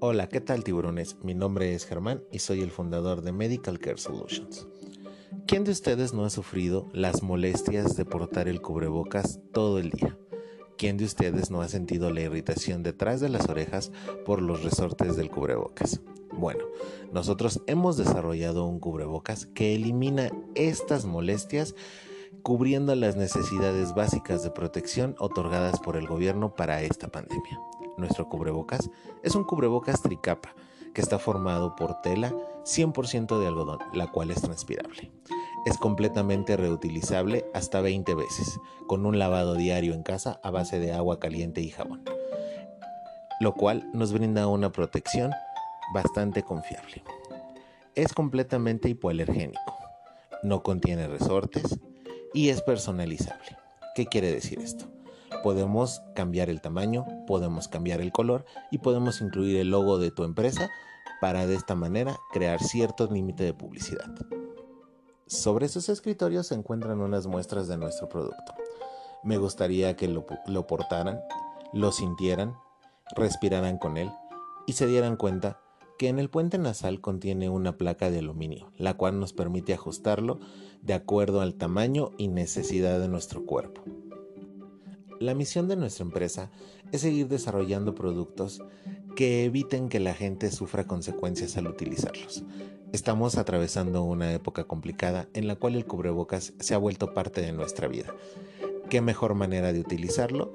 Hola, ¿qué tal tiburones? Mi nombre es Germán y soy el fundador de Medical Care Solutions. ¿Quién de ustedes no ha sufrido las molestias de portar el cubrebocas todo el día? ¿Quién de ustedes no ha sentido la irritación detrás de las orejas por los resortes del cubrebocas? Bueno, nosotros hemos desarrollado un cubrebocas que elimina estas molestias cubriendo las necesidades básicas de protección otorgadas por el gobierno para esta pandemia nuestro cubrebocas es un cubrebocas tricapa que está formado por tela 100% de algodón, la cual es transpirable. Es completamente reutilizable hasta 20 veces, con un lavado diario en casa a base de agua caliente y jabón, lo cual nos brinda una protección bastante confiable. Es completamente hipoalergénico, no contiene resortes y es personalizable. ¿Qué quiere decir esto? Podemos cambiar el tamaño, podemos cambiar el color y podemos incluir el logo de tu empresa para de esta manera crear cierto límite de publicidad. Sobre sus escritorios se encuentran unas muestras de nuestro producto. Me gustaría que lo, lo portaran, lo sintieran, respiraran con él y se dieran cuenta que en el puente nasal contiene una placa de aluminio, la cual nos permite ajustarlo de acuerdo al tamaño y necesidad de nuestro cuerpo. La misión de nuestra empresa es seguir desarrollando productos que eviten que la gente sufra consecuencias al utilizarlos. Estamos atravesando una época complicada en la cual el cubrebocas se ha vuelto parte de nuestra vida. ¿Qué mejor manera de utilizarlo?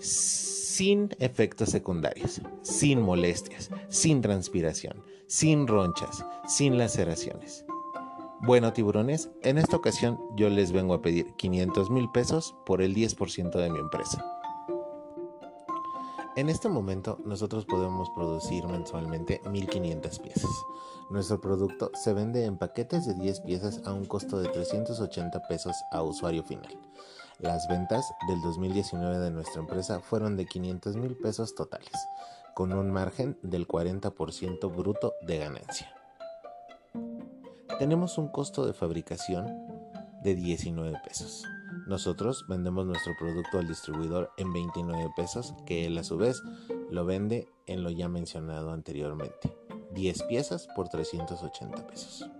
Sin efectos secundarios, sin molestias, sin transpiración, sin ronchas, sin laceraciones. Bueno, tiburones, en esta ocasión yo les vengo a pedir 500 mil pesos por el 10% de mi empresa. En este momento nosotros podemos producir mensualmente 1500 piezas. Nuestro producto se vende en paquetes de 10 piezas a un costo de 380 pesos a usuario final. Las ventas del 2019 de nuestra empresa fueron de 500 mil pesos totales, con un margen del 40% bruto de ganancia tenemos un costo de fabricación de 19 pesos. Nosotros vendemos nuestro producto al distribuidor en 29 pesos, que él a su vez lo vende en lo ya mencionado anteriormente. 10 piezas por 380 pesos.